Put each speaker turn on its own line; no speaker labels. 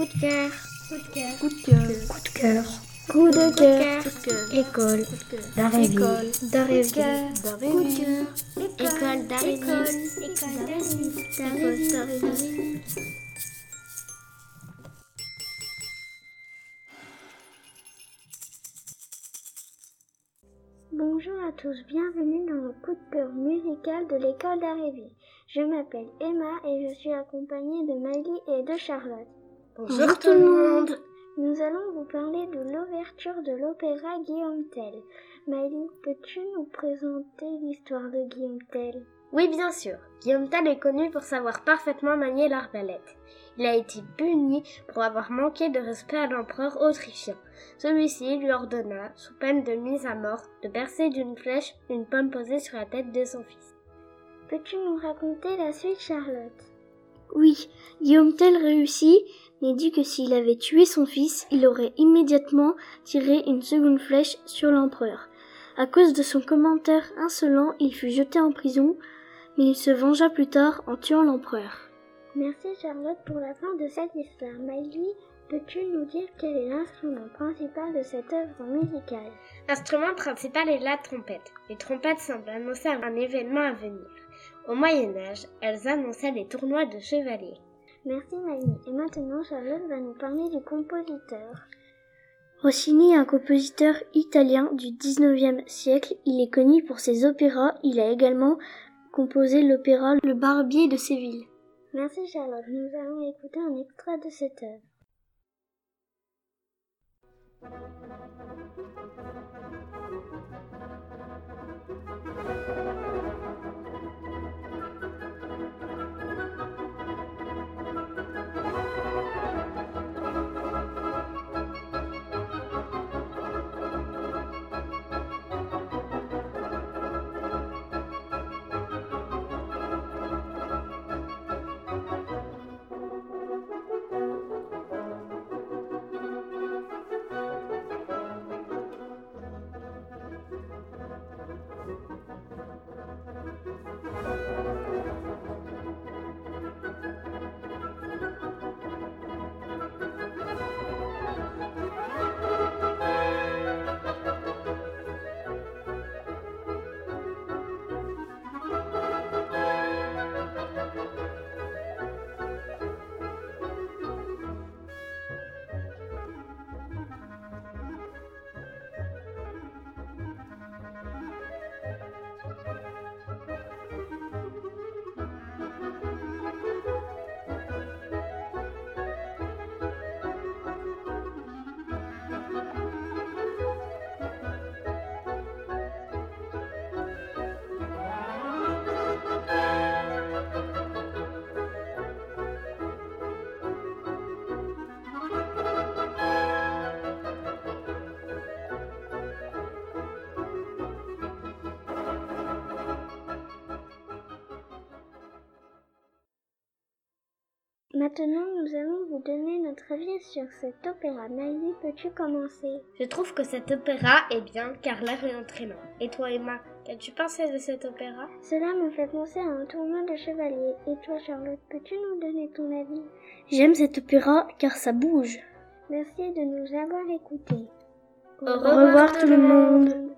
Coup de cœur.
Coup de cœur.
Coup de cœur.
Coup de cœur.
Coup de cœur.
Coup de cœur. École.
D'Arévie.
École.
D'Arévie.
Coup de cœur. École d'Arévie.
École.
Bonjour à tous, bienvenue dans le coup de cœur musical de l'école d'Arévie. Je m'appelle Emma et je suis accompagnée de Maggie et de Charlotte.
Bonjour tout le monde.
Nous allons vous parler de l'ouverture de l'opéra Guillaume Tell. Maggie, peux-tu nous présenter l'histoire de Guillaume Tell?
Oui, bien sûr. Guillaume Tell est connu pour savoir parfaitement manier l'arbalète. Il a été puni pour avoir manqué de respect à l'empereur autrichien. Celui-ci lui ordonna, sous peine de mise à mort, de percer d'une flèche une pomme posée sur la tête de son fils.
Peux-tu nous raconter la suite, Charlotte?
Oui, Guillaume Tell réussit, mais dit que s'il avait tué son fils, il aurait immédiatement tiré une seconde flèche sur l'empereur. À cause de son commentaire insolent, il fut jeté en prison, mais il se vengea plus tard en tuant l'empereur.
Merci Charlotte pour la fin de cette histoire. Miley, peux-tu nous dire quel est l'instrument principal de cette œuvre musicale?
L'instrument principal est la trompette. Les trompettes semblent annoncer un événement à venir. Au Moyen Âge, elles annonçaient les tournois de chevaliers.
Merci Miley. Et maintenant Charlotte va nous parler du compositeur.
Rossini est un compositeur italien du XIXe siècle. Il est connu pour ses opéras. Il a également composé l'opéra Le Barbier de Séville.
Merci Charlotte. Nous allons écouter un extrait de cette œuvre. Maintenant, nous allons vous donner notre avis sur cet opéra. Miley, peux-tu commencer?
Je trouve que cet opéra est bien car l'air est entraînant. Et toi Emma, qu'as-tu pensé de cet opéra?
Cela me fait penser à un tournoi de chevaliers. Et toi, Charlotte, peux-tu nous donner ton avis?
J'aime cet opéra car ça bouge.
Merci de nous avoir écoutés.
Au revoir, tout le monde.